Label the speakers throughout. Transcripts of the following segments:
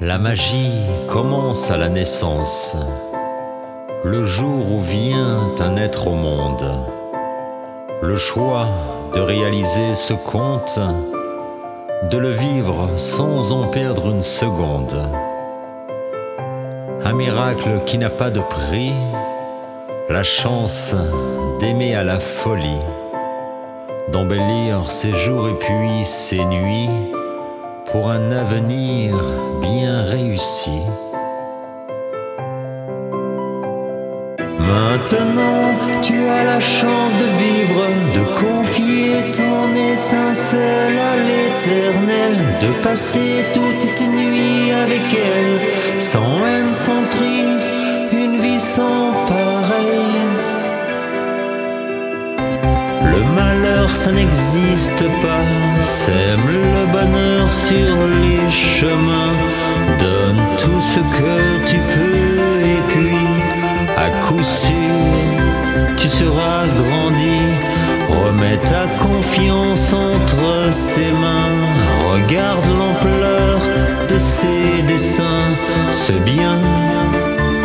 Speaker 1: La magie commence à la naissance, le jour où vient un être au monde. Le choix de réaliser ce conte, de le vivre sans en perdre une seconde. Un miracle qui n'a pas de prix, la chance d'aimer à la folie, d'embellir ses jours et puis ses nuits pour un avenir bien réussi.
Speaker 2: Maintenant, tu as la chance de vivre, de confier ton étincelle à l'éternel, de passer toutes tes nuits avec elle, sans haine, sans cri, une vie sans pareil. Ça n'existe pas. Sème le bonheur sur les chemins. Donne tout ce que tu peux et puis, à coup sûr, tu seras grandi. Remets ta confiance entre ses mains. Regarde l'ampleur de ses dessins. Ce bien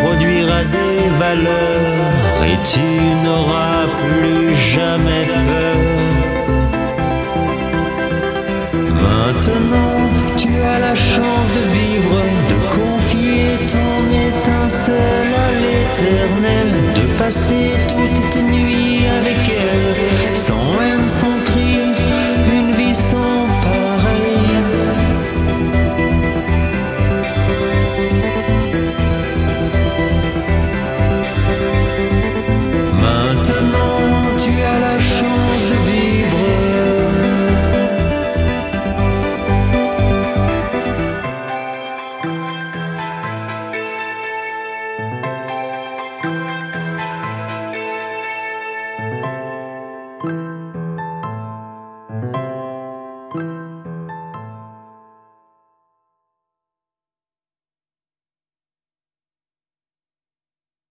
Speaker 2: produira des valeurs et tu n'auras plus jamais peur. De passer toutes tes nuits avec elle, sans haine, sans